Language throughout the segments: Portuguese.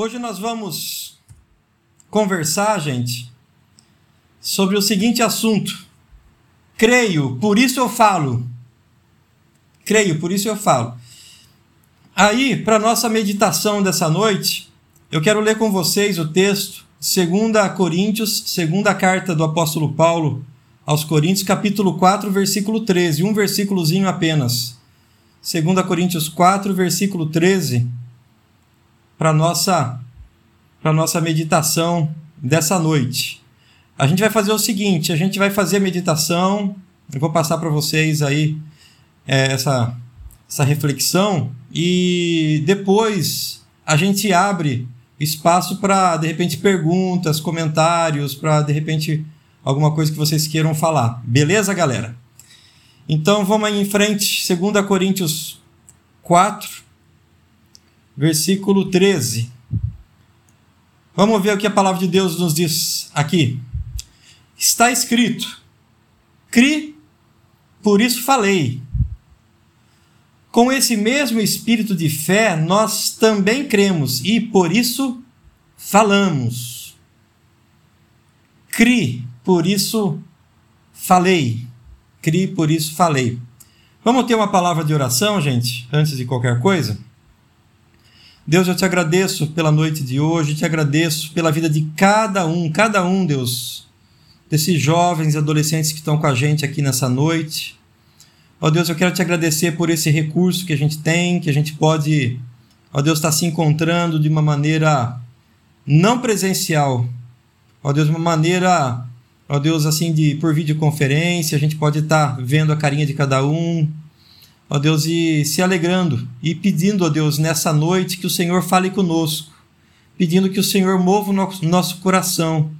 Hoje nós vamos conversar, gente, sobre o seguinte assunto. Creio, por isso eu falo. Creio, por isso eu falo. Aí, para nossa meditação dessa noite, eu quero ler com vocês o texto, 2 Coríntios, segunda carta do apóstolo Paulo aos Coríntios, capítulo 4, versículo 13, um versículozinho apenas. 2 Coríntios 4, versículo 13 para nossa para nossa meditação dessa noite. A gente vai fazer o seguinte, a gente vai fazer a meditação, eu vou passar para vocês aí é, essa essa reflexão e depois a gente abre espaço para de repente perguntas, comentários, para de repente alguma coisa que vocês queiram falar. Beleza, galera? Então vamos aí em frente, 2 Coríntios 4, versículo 13. Vamos ver o que a palavra de Deus nos diz aqui. Está escrito: Cri, por isso falei. Com esse mesmo espírito de fé, nós também cremos e por isso falamos. Cri, por isso falei. Cri, por isso falei. Vamos ter uma palavra de oração, gente, antes de qualquer coisa? Deus, eu te agradeço pela noite de hoje, te agradeço pela vida de cada um, cada um, Deus, desses jovens e adolescentes que estão com a gente aqui nessa noite. Ó Deus, eu quero te agradecer por esse recurso que a gente tem, que a gente pode, ó Deus, estar tá se encontrando de uma maneira não presencial. Ó Deus, uma maneira, ó Deus, assim, de por videoconferência, a gente pode estar tá vendo a carinha de cada um, ó Deus, e se alegrando e pedindo, ó Deus, nessa noite que o Senhor fale conosco, pedindo que o Senhor mova o nosso coração,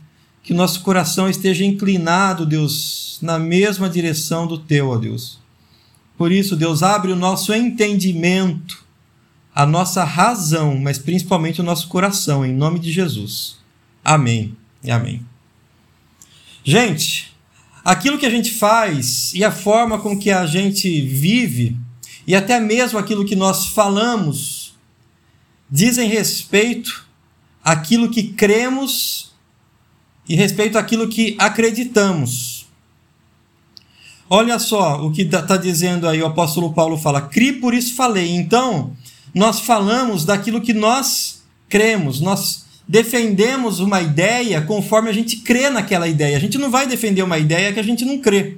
que o nosso coração esteja inclinado, Deus, na mesma direção do teu, ó Deus. Por isso, Deus abre o nosso entendimento, a nossa razão, mas principalmente o nosso coração, em nome de Jesus. Amém e amém. Gente, aquilo que a gente faz e a forma com que a gente vive, e até mesmo aquilo que nós falamos, dizem respeito àquilo que cremos e respeito àquilo que acreditamos. Olha só o que está dizendo aí o apóstolo Paulo fala: cri, por isso falei. Então, nós falamos daquilo que nós cremos, nós defendemos uma ideia conforme a gente crê naquela ideia. A gente não vai defender uma ideia que a gente não crê.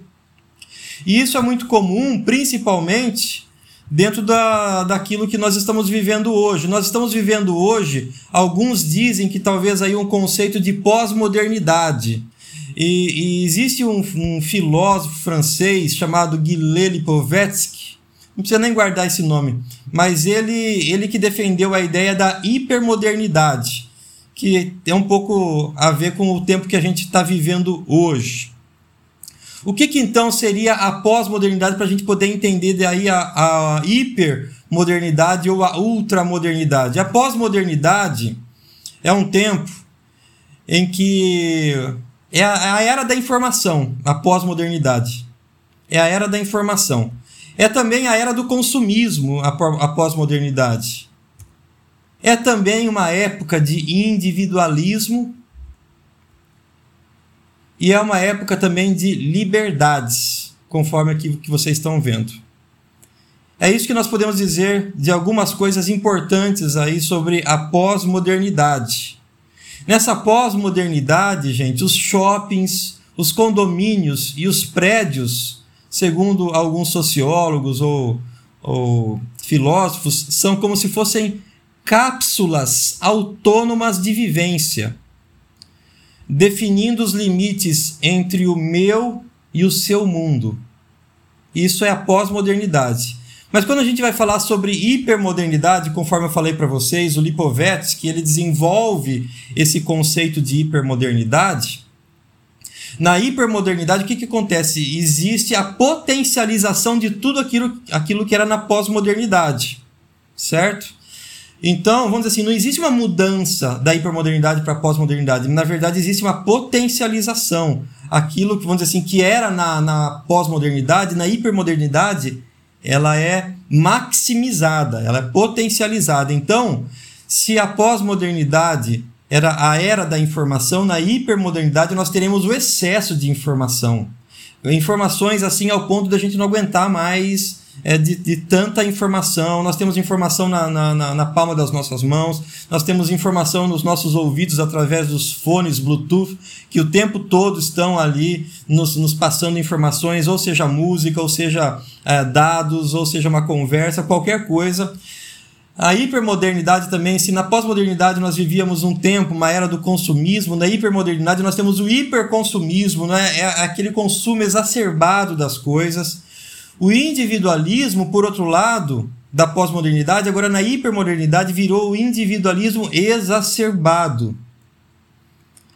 E isso é muito comum, principalmente dentro da, daquilo que nós estamos vivendo hoje. Nós estamos vivendo hoje, alguns dizem que talvez aí um conceito de pós-modernidade. E, e, existe um, um, filósofo francês chamado Guilherme Lipovetsky, não precisa nem guardar esse nome, mas ele, ele que defendeu a ideia da hipermodernidade que tem um pouco a ver com o tempo que a gente está vivendo hoje. O que, que então seria a pós-modernidade para a gente poder entender daí a, a hipermodernidade ou a ultramodernidade? A pós-modernidade é um tempo em que é a, é a era da informação, a pós-modernidade. É a era da informação. É também a era do consumismo, a, a pós-modernidade. É também uma época de individualismo e é uma época também de liberdades, conforme aqui que vocês estão vendo. É isso que nós podemos dizer de algumas coisas importantes aí sobre a pós-modernidade. Nessa pós-modernidade, gente, os shoppings, os condomínios e os prédios, segundo alguns sociólogos ou, ou filósofos, são como se fossem cápsulas autônomas de vivência, definindo os limites entre o meu e o seu mundo. Isso é a pós-modernidade. Mas quando a gente vai falar sobre hipermodernidade, conforme eu falei para vocês, o Lipovetsky ele desenvolve esse conceito de hipermodernidade. Na hipermodernidade, o que, que acontece? Existe a potencialização de tudo aquilo, aquilo que era na pós-modernidade, certo? Então, vamos dizer assim, não existe uma mudança da hipermodernidade para a pós-modernidade. Na verdade, existe uma potencialização. Aquilo que, vamos dizer assim, que era na, na pós-modernidade, na hipermodernidade, ela é maximizada, ela é potencializada. Então, Se a pós-modernidade era a era da informação, na hipermodernidade nós teremos o excesso de informação. Informações assim ao ponto da gente não aguentar mais é, de, de, tanta informação. Nós temos informação na, na, na, palma das nossas mãos, nós temos informação nos nossos ouvidos através dos fones Bluetooth, que o tempo todo estão ali nos, nos passando informações, ou seja música, ou seja é, dados, ou seja uma conversa, qualquer coisa. A hipermodernidade também, se na pós-modernidade nós vivíamos um tempo, uma era do consumismo, na hipermodernidade nós temos o hiperconsumismo, né? é aquele consumo exacerbado das coisas. O individualismo, por outro lado, da pós-modernidade, agora na hipermodernidade virou o individualismo exacerbado.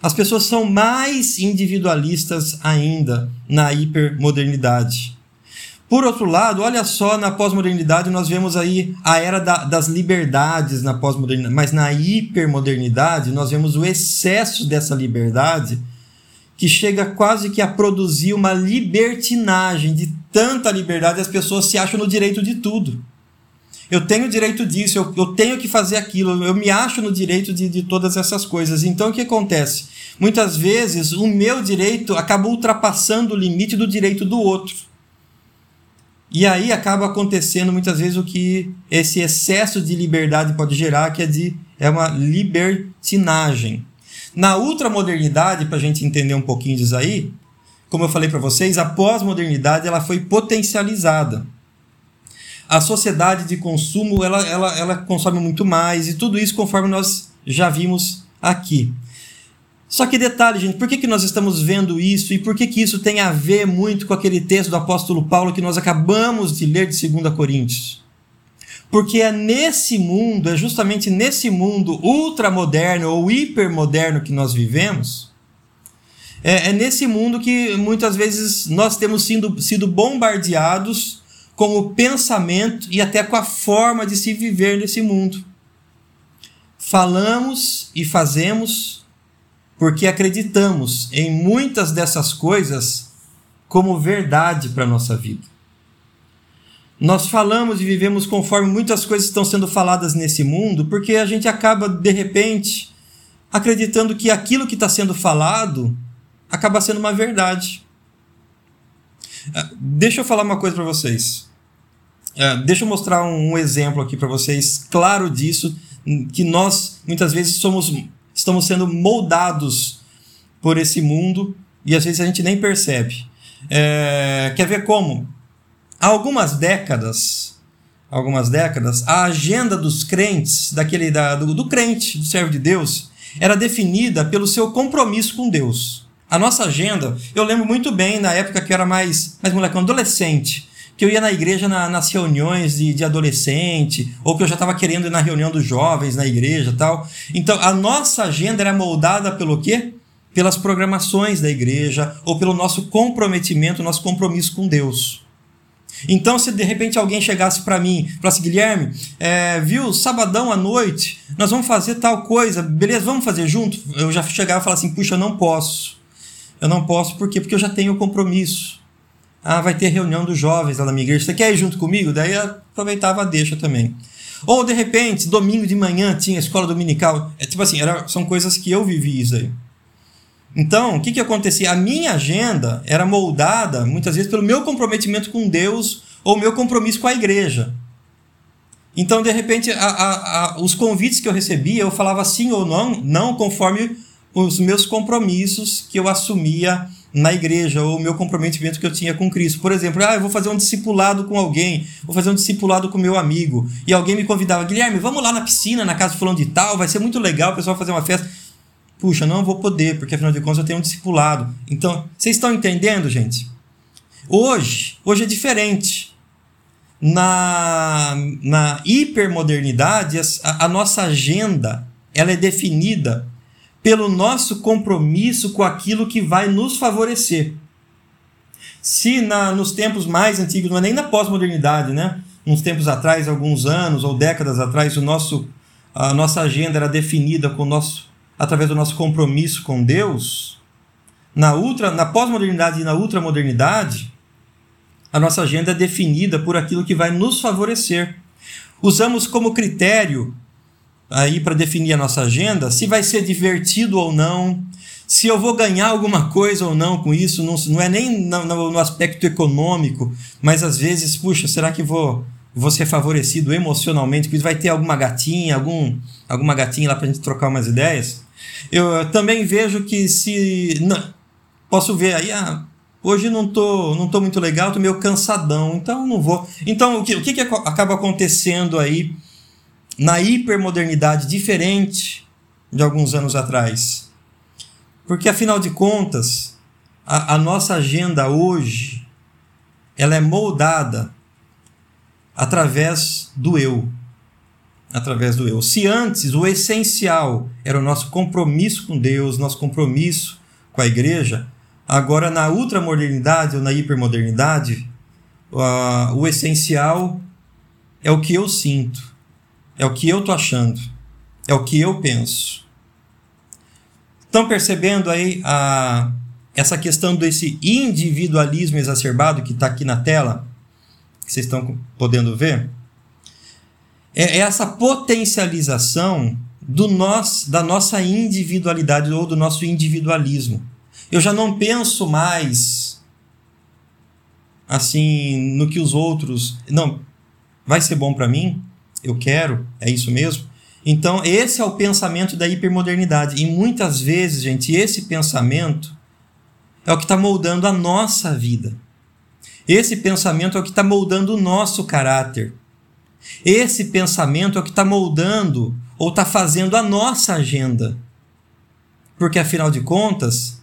As pessoas são mais individualistas ainda na hipermodernidade. Por outro lado, olha só, na pós-modernidade nós vemos aí a era da, das liberdades na pós-modernidade, mas na hipermodernidade nós vemos o excesso dessa liberdade que chega quase que a produzir uma libertinagem de tanta liberdade, as pessoas se acham no direito de tudo. Eu tenho direito disso, eu, eu tenho que fazer aquilo, eu me acho no direito de, de todas essas coisas. Então o que acontece? Muitas vezes o meu direito acaba ultrapassando o limite do direito do outro. E aí acaba acontecendo muitas vezes o que esse excesso de liberdade pode gerar, que é, de, é uma libertinagem. Na ultramodernidade, para a gente entender um pouquinho disso aí, como eu falei para vocês, a pós-modernidade ela foi potencializada. A sociedade de consumo ela, ela, ela consome muito mais e tudo isso conforme nós já vimos aqui. Só que detalhe, gente, por que, que nós estamos vendo isso e por que, que isso tem a ver muito com aquele texto do apóstolo Paulo que nós acabamos de ler de 2 Coríntios? Porque é nesse mundo, é justamente nesse mundo ultramoderno ou hipermoderno que nós vivemos, é, é nesse mundo que muitas vezes nós temos sido, sido bombardeados com o pensamento e até com a forma de se viver nesse mundo. Falamos e fazemos porque acreditamos em muitas dessas coisas como verdade para a nossa vida. Nós falamos e vivemos conforme muitas coisas estão sendo faladas nesse mundo, porque a gente acaba, de repente, acreditando que aquilo que está sendo falado acaba sendo uma verdade. Ah, deixa eu falar uma coisa para vocês. Ah, deixa eu mostrar um exemplo aqui para vocês, claro disso, que nós muitas vezes somos estamos sendo moldados por esse mundo e às vezes a gente nem percebe. É, quer ver como? Há algumas décadas, algumas décadas, a agenda dos crentes, daquele da, do, do crente, do servo de Deus, era definida pelo seu compromisso com Deus. A nossa agenda, eu lembro muito bem na época que eu era mais, mais molecão, adolescente que eu ia na igreja na, nas reuniões de, de adolescente, ou que eu já estava querendo ir na reunião dos jovens na igreja tal. Então, a nossa agenda era moldada pelo quê? Pelas programações da igreja, ou pelo nosso comprometimento, nosso compromisso com Deus. Então, se de repente alguém chegasse para mim falasse, Guilherme, é, viu, sabadão à noite, nós vamos fazer tal coisa, beleza, vamos fazer junto? Eu já chegava e falava assim, puxa, não posso. Eu não posso, por quê? Porque eu já tenho compromisso. Ah, vai ter reunião dos jovens lá na minha igreja. Você quer ir junto comigo? Daí aproveitava a deixa também. Ou de repente, domingo de manhã tinha escola dominical. É tipo assim, era, são coisas que eu vivi isso aí. Então, o que, que acontecia? A minha agenda era moldada muitas vezes pelo meu comprometimento com Deus ou meu compromisso com a igreja. Então, de repente, a, a, a, os convites que eu recebia, eu falava sim ou não, não conforme os meus compromissos que eu assumia na igreja ou o meu comprometimento que eu tinha com Cristo. Por exemplo, ah, eu vou fazer um discipulado com alguém, vou fazer um discipulado com meu amigo, e alguém me convidava, Guilherme, vamos lá na piscina, na casa fulano de tal, vai ser muito legal, o pessoal fazer uma festa. Puxa, não vou poder, porque afinal de contas eu tenho um discipulado. Então, vocês estão entendendo, gente? Hoje, hoje é diferente. Na, na hipermodernidade, a, a nossa agenda ela é definida pelo nosso compromisso com aquilo que vai nos favorecer. Se na, nos tempos mais antigos, não é nem na pós-modernidade, né? Uns tempos atrás, alguns anos ou décadas atrás, o nosso, a nossa agenda era definida com nosso, através do nosso compromisso com Deus. Na, ultra, na pós-modernidade e na ultramodernidade, a nossa agenda é definida por aquilo que vai nos favorecer. Usamos como critério aí para definir a nossa agenda, se vai ser divertido ou não, se eu vou ganhar alguma coisa ou não com isso, não, não é nem no, no, aspecto econômico, mas às vezes, puxa, será que vou, vou ser favorecido emocionalmente? Que vai ter alguma gatinha, algum, alguma gatinha lá para a gente trocar umas ideias? Eu, eu também vejo que se. Não, posso ver aí, ah, hoje não tô, não tô muito legal, tô meio cansadão, então não vou. Então, o que, o que, que acaba acontecendo aí na hipermodernidade diferente de alguns anos atrás? Porque, afinal de contas, a, a nossa agenda hoje ela é moldada através do eu. Através do eu. Se antes o essencial era o nosso compromisso com Deus, nosso compromisso com a igreja, agora na ultramodernidade ou na hipermodernidade, uh, o essencial é o que eu sinto, é o que eu tô achando, é o que eu penso. Estão percebendo aí a, essa questão desse individualismo exacerbado que está aqui na tela? Que vocês estão podendo ver? É, é essa potencialização do nós, da nossa individualidade ou do nosso individualismo. Eu já não penso mais assim no que os outros. Não, vai ser bom para mim? Eu quero? É isso mesmo? Então, esse é o pensamento da hipermodernidade. E muitas vezes, gente, esse pensamento é o que está moldando a nossa vida. Esse pensamento é o que está moldando o nosso caráter. Esse pensamento é o que está moldando ou está fazendo a nossa agenda. Porque, afinal de contas,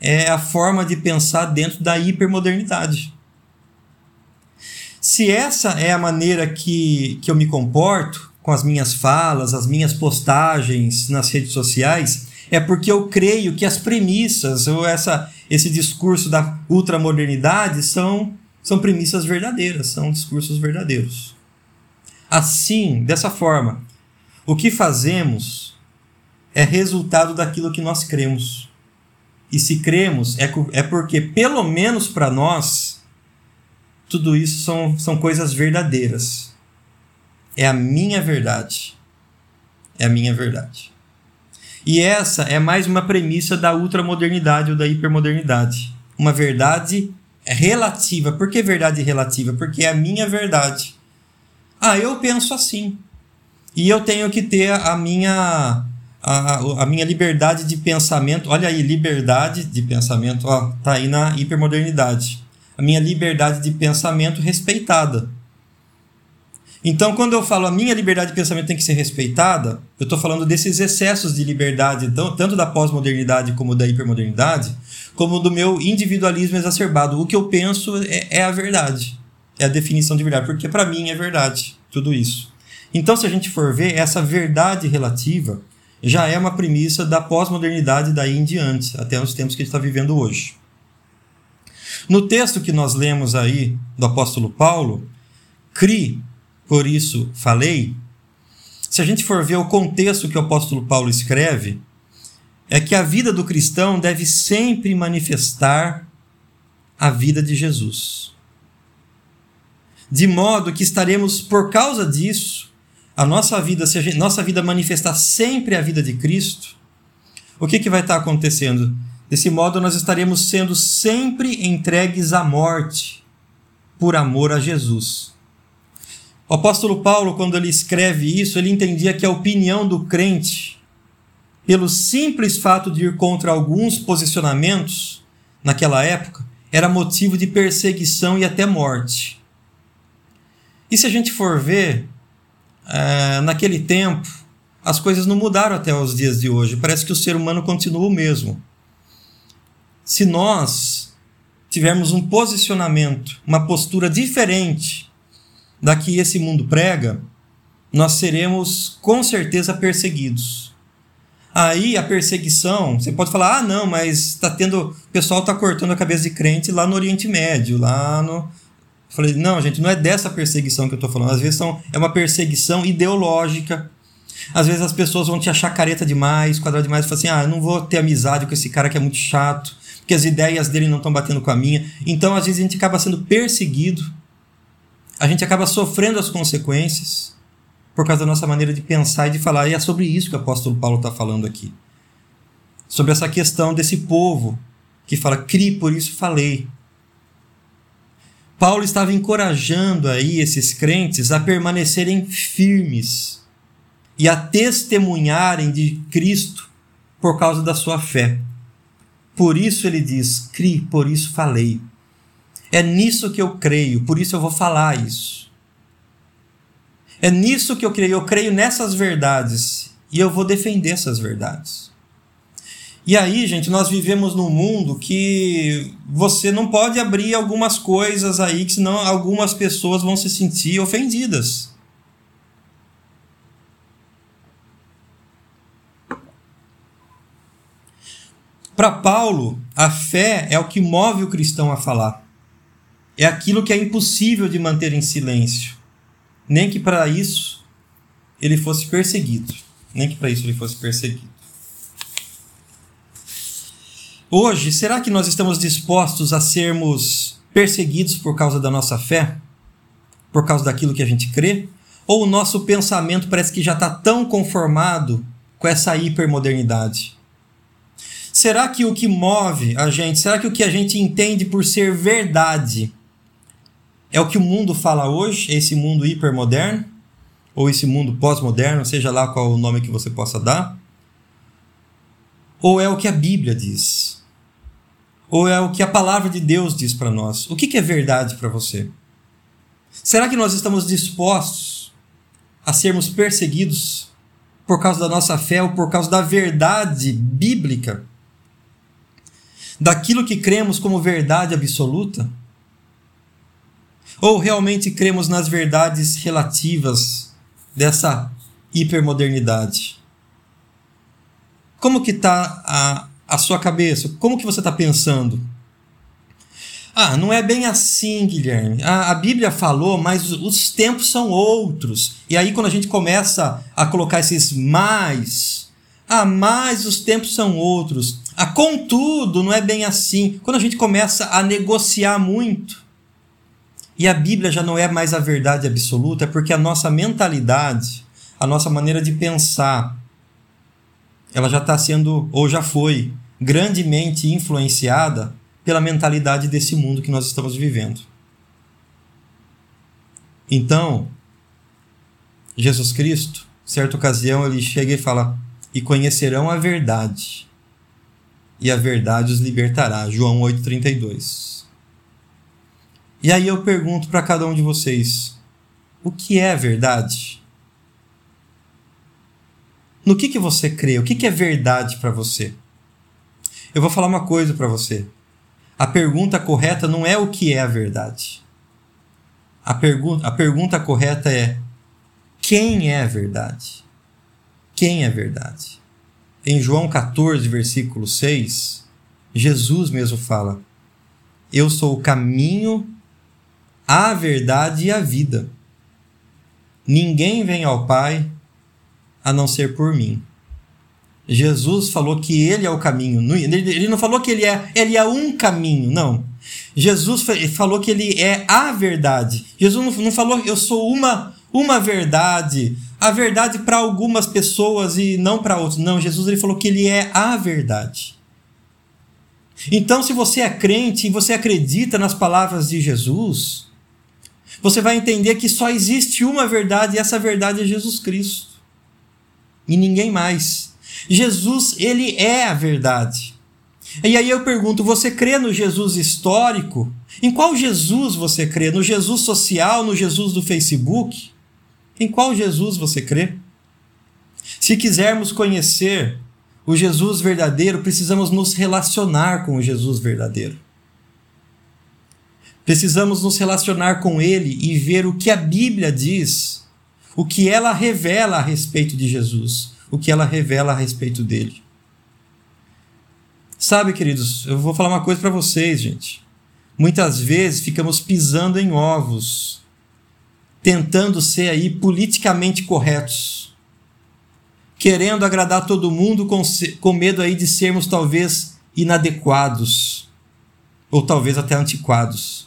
é a forma de pensar dentro da hipermodernidade. Se essa é a maneira que, que eu me comporto, com as minhas falas, as minhas postagens nas redes sociais, é porque eu creio que as premissas ou essa, esse discurso da ultramodernidade são, são premissas verdadeiras, são discursos verdadeiros. Assim, dessa forma, o que fazemos é resultado daquilo que nós cremos. E se cremos, é, é porque, pelo menos para nós, tudo isso são, são coisas verdadeiras é a minha verdade. É a minha verdade. E essa é mais uma premissa da ultramodernidade ou da hipermodernidade. Uma verdade relativa. Por que verdade relativa? Porque é a minha verdade. Ah, eu penso assim. E eu tenho que ter a minha a, a minha liberdade de pensamento. Olha aí, liberdade de pensamento, ó, tá aí na hipermodernidade. A minha liberdade de pensamento respeitada. Então, quando eu falo a minha liberdade de pensamento tem que ser respeitada, eu estou falando desses excessos de liberdade, tanto da pós-modernidade como da hipermodernidade, como do meu individualismo exacerbado. O que eu penso é, é a verdade, é a definição de verdade, porque para mim é verdade tudo isso. Então, se a gente for ver, essa verdade relativa já é uma premissa da pós-modernidade daí em diante, até os tempos que a gente está vivendo hoje. No texto que nós lemos aí do apóstolo Paulo, CRI por isso falei, se a gente for ver o contexto que o apóstolo Paulo escreve, é que a vida do cristão deve sempre manifestar a vida de Jesus. De modo que estaremos, por causa disso, a nossa vida, se a gente, nossa vida manifestar sempre a vida de Cristo, o que, que vai estar acontecendo? Desse modo, nós estaremos sendo sempre entregues à morte por amor a Jesus. O apóstolo Paulo, quando ele escreve isso, ele entendia que a opinião do crente, pelo simples fato de ir contra alguns posicionamentos naquela época, era motivo de perseguição e até morte. E se a gente for ver, é, naquele tempo, as coisas não mudaram até os dias de hoje. Parece que o ser humano continua o mesmo. Se nós tivermos um posicionamento, uma postura diferente da que esse mundo prega, nós seremos com certeza perseguidos. Aí a perseguição, você pode falar, ah, não, mas está tendo, o pessoal está cortando a cabeça de crente lá no Oriente Médio, lá no. Eu falei, não, gente, não é dessa perseguição que eu estou falando. Às vezes são, é uma perseguição ideológica. Às vezes as pessoas vão te achar careta demais, quadrado demais, e falam assim, ah, eu não vou ter amizade com esse cara que é muito chato, porque as ideias dele não estão batendo com a minha. Então, às vezes, a gente acaba sendo perseguido a gente acaba sofrendo as consequências por causa da nossa maneira de pensar e de falar. E é sobre isso que o apóstolo Paulo está falando aqui. Sobre essa questão desse povo que fala, cri, por isso falei. Paulo estava encorajando aí esses crentes a permanecerem firmes e a testemunharem de Cristo por causa da sua fé. Por isso ele diz: cri, por isso falei. É nisso que eu creio, por isso eu vou falar isso. É nisso que eu creio, eu creio nessas verdades e eu vou defender essas verdades. E aí, gente, nós vivemos num mundo que você não pode abrir algumas coisas aí, que senão algumas pessoas vão se sentir ofendidas. Para Paulo, a fé é o que move o cristão a falar. É aquilo que é impossível de manter em silêncio. Nem que para isso ele fosse perseguido. Nem que para isso ele fosse perseguido. Hoje, será que nós estamos dispostos a sermos perseguidos por causa da nossa fé? Por causa daquilo que a gente crê? Ou o nosso pensamento parece que já está tão conformado com essa hipermodernidade? Será que o que move a gente, será que o que a gente entende por ser verdade é o que o mundo fala hoje, esse mundo hipermoderno? Ou esse mundo pós-moderno, seja lá qual o nome que você possa dar? Ou é o que a Bíblia diz? Ou é o que a palavra de Deus diz para nós? O que, que é verdade para você? Será que nós estamos dispostos a sermos perseguidos por causa da nossa fé ou por causa da verdade bíblica? Daquilo que cremos como verdade absoluta? Ou realmente cremos nas verdades relativas dessa hipermodernidade? Como que está a, a sua cabeça? Como que você está pensando? Ah, não é bem assim, Guilherme. A, a, Bíblia falou, mas os tempos são outros. E aí, quando a gente começa a colocar esses mais, ah, mas os tempos são outros. Ah, contudo, não é bem assim. Quando a gente começa a negociar muito, e a Bíblia já não é mais a verdade absoluta, é porque a nossa mentalidade, a nossa maneira de pensar, ela já está sendo, ou já foi, grandemente influenciada pela mentalidade desse mundo que nós estamos vivendo. Então, Jesus Cristo, certa ocasião, ele chega e fala: E conhecerão a verdade, e a verdade os libertará. João 8,32. E aí eu pergunto para cada um de vocês: o que é verdade? No que, que você crê? O que, que é verdade para você? Eu vou falar uma coisa para você. A pergunta correta não é o que é a verdade. A, pergu a pergunta correta é quem é a verdade? Quem é a verdade? Em João 14, versículo 6, Jesus mesmo fala: Eu sou o caminho, a verdade e a vida. Ninguém vem ao Pai a não ser por mim. Jesus falou que ele é o caminho. Ele não falou que ele é, ele é um caminho, não. Jesus falou que ele é a verdade. Jesus não falou eu sou uma uma verdade, a verdade para algumas pessoas e não para outras. Não, Jesus ele falou que ele é a verdade. Então, se você é crente e você acredita nas palavras de Jesus, você vai entender que só existe uma verdade e essa verdade é Jesus Cristo e ninguém mais. Jesus, ele é a verdade. E aí eu pergunto: você crê no Jesus histórico? Em qual Jesus você crê? No Jesus social, no Jesus do Facebook? Em qual Jesus você crê? Se quisermos conhecer o Jesus verdadeiro, precisamos nos relacionar com o Jesus verdadeiro. Precisamos nos relacionar com ele e ver o que a Bíblia diz o que ela revela a respeito de Jesus, o que ela revela a respeito dele. Sabe, queridos, eu vou falar uma coisa para vocês, gente. Muitas vezes ficamos pisando em ovos, tentando ser aí politicamente corretos, querendo agradar todo mundo com, com medo aí de sermos talvez inadequados ou talvez até antiquados.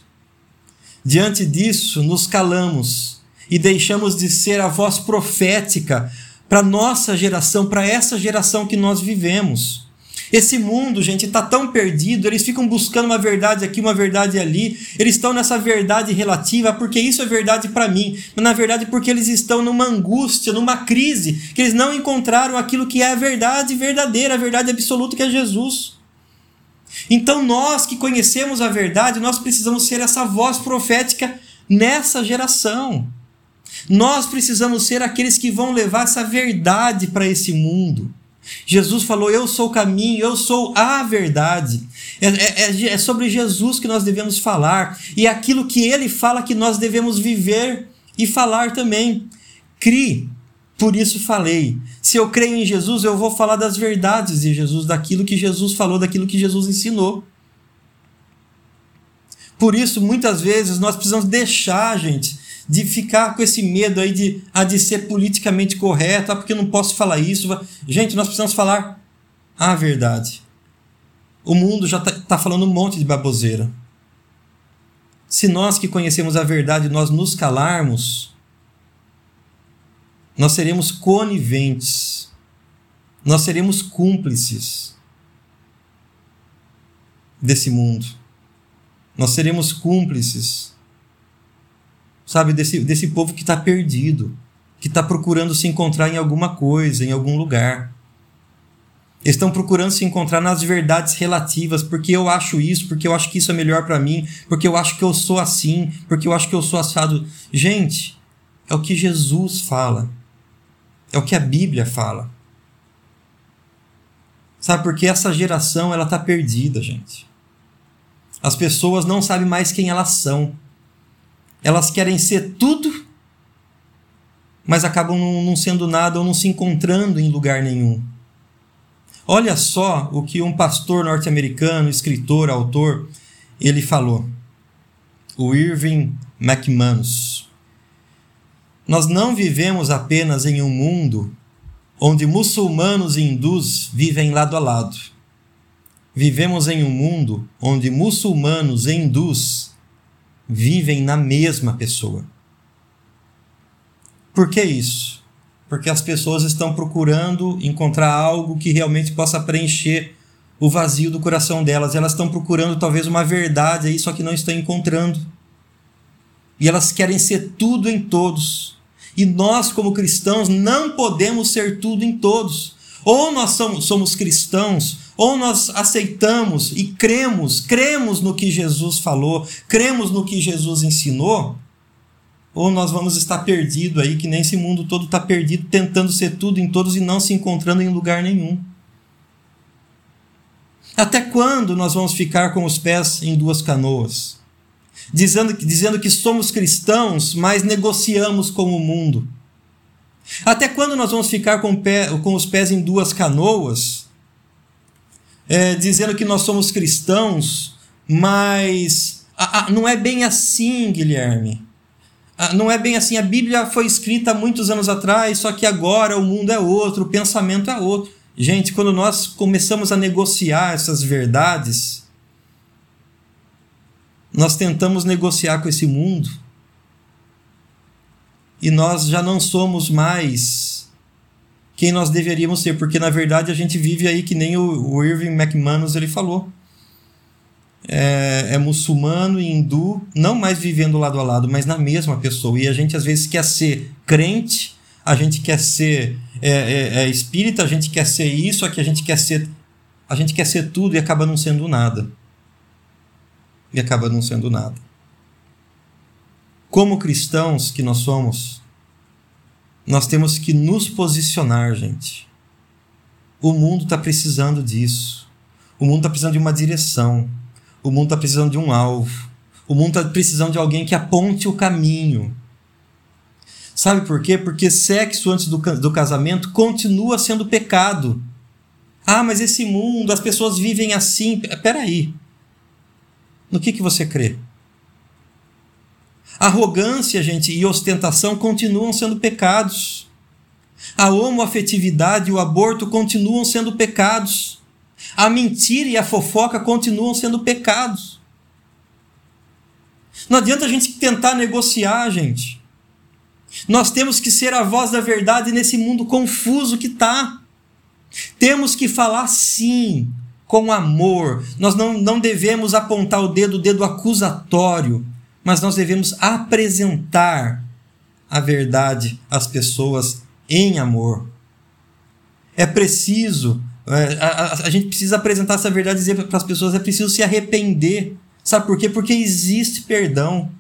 Diante disso, nos calamos e deixamos de ser a voz profética para nossa geração, para essa geração que nós vivemos. Esse mundo, gente, está tão perdido, eles ficam buscando uma verdade aqui, uma verdade ali. Eles estão nessa verdade relativa porque isso é verdade para mim, mas na verdade porque eles estão numa angústia, numa crise, que eles não encontraram aquilo que é a verdade verdadeira, a verdade absoluta que é Jesus. Então nós que conhecemos a verdade, nós precisamos ser essa voz profética nessa geração. Nós precisamos ser aqueles que vão levar essa verdade para esse mundo. Jesus falou: Eu sou o caminho, eu sou a verdade. É, é, é, é, sobre Jesus que nós devemos falar. E é aquilo que ele fala que nós devemos viver e falar também. Crie, por isso falei. Se eu creio em Jesus, eu vou falar das verdades de Jesus, daquilo que Jesus falou, daquilo que Jesus ensinou. Por isso, muitas vezes, nós precisamos deixar, gente, de ficar com esse medo aí de, ah, de ser politicamente correto, ah, porque não posso falar isso. Gente, nós precisamos falar a verdade. O mundo já está tá falando um monte de baboseira. Se nós que conhecemos a verdade, nós nos calarmos, nós seremos coniventes, nós seremos cúmplices desse mundo. Nós seremos cúmplices sabe, desse, desse povo que está perdido, que está procurando se encontrar em alguma coisa, em algum lugar. Estão procurando se encontrar nas verdades relativas, porque eu acho isso, porque eu acho que isso é melhor para mim, porque eu acho que eu sou assim, porque eu acho que eu sou assado. Gente, é o que Jesus fala. É o que a Bíblia fala. Sabe, porque essa geração ela tá perdida, gente. As pessoas não sabem mais quem elas são. Elas querem ser tudo, mas acabam não sendo nada ou não se encontrando em lugar nenhum. Olha só o que um pastor norte-americano, escritor, autor, ele falou. O Irving McManus. Nós não vivemos apenas em um mundo onde muçulmanos e hindus vivem lado a lado. Vivemos em um mundo onde muçulmanos e hindus vivem na mesma pessoa. Por que isso? Porque as pessoas estão procurando encontrar algo que realmente possa preencher o vazio do coração delas. Elas estão procurando talvez uma verdade aí, só que não estão encontrando. E elas querem ser tudo em todos. E nós, como cristãos, não podemos ser tudo em todos. Ou nós somos, somos cristãos ou nós aceitamos e cremos, cremos no que Jesus falou, cremos no que Jesus ensinou, ou nós vamos estar perdido aí, que nem esse mundo todo está perdido, tentando ser tudo em todos e não se encontrando em lugar nenhum. Até quando nós vamos ficar com os pés em duas canoas? Dizendo, dizendo que somos cristãos, mas negociamos com o mundo. Até quando nós vamos ficar com, pé, com os pés em duas canoas, é, dizendo que nós somos cristãos, mas não é bem assim, Guilherme. não é bem assim. A Bíblia foi escrita há muitos anos atrás, só que agora o mundo é outro, o pensamento é outro. Gente, quando nós começamos a negociar essas verdades, nós tentamos negociar com esse mundo e nós já não somos mais quem nós deveríamos ser, porque na verdade a gente vive aí que nem o, Irving McManus ele falou. É, é, muçulmano e hindu, não mais vivendo lado a lado, mas na mesma pessoa. E a gente às vezes quer ser crente, a gente quer ser é, é, é espírita, a gente quer ser isso, aqui a gente quer ser. A gente quer ser tudo e acaba não sendo nada. E acaba não sendo nada. Como cristãos que nós somos, nós temos que nos posicionar, gente. O mundo está precisando disso. O mundo está precisando de uma direção. O mundo está precisando de um alvo. O mundo está precisando de alguém que aponte o caminho. Sabe por quê? Porque sexo antes do, do casamento continua sendo pecado. Ah, mas esse mundo, as pessoas vivem assim. Peraí. No que, que você crê? Arrogância, gente, e ostentação continuam sendo pecados. A homoafetividade e o aborto continuam sendo pecados. A mentira e a fofoca continuam sendo pecados. Não adianta a gente tentar negociar, gente. Nós temos que ser a voz da verdade nesse mundo confuso que está. Temos que falar sim, com amor. Nós não, não devemos apontar o dedo, o dedo acusatório, mas nós devemos apresentar a verdade às pessoas em amor. É preciso, é, a, a, a gente precisa apresentar essa verdade e dizer para as pessoas: é preciso se arrepender. Sabe por quê? Porque existe perdão.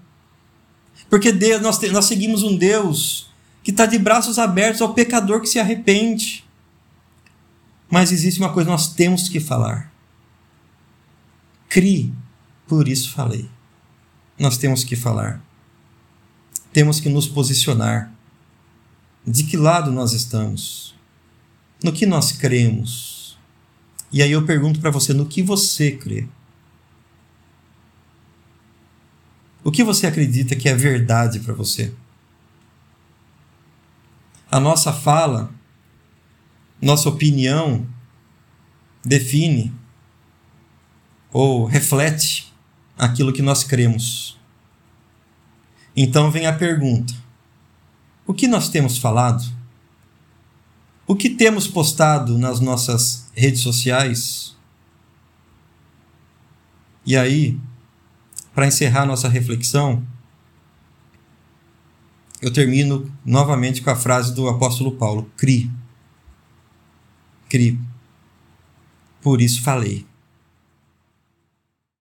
Porque Deus, nós, nós seguimos um Deus que está de braços abertos ao pecador que se arrepende. Mas existe uma coisa nós temos que falar. Crie, por isso falei. Nós temos que falar. Temos que nos posicionar. De que lado nós estamos? No que nós cremos? E aí eu pergunto para você: no que você crê? O que você acredita que é verdade para você? A nossa fala, nossa opinião define ou reflete aquilo que nós cremos. Então vem a pergunta: o que nós temos falado? O que temos postado nas nossas redes sociais? E aí, para encerrar nossa reflexão, eu termino novamente com a frase do apóstolo Paulo: cri. Cri. Por isso falei.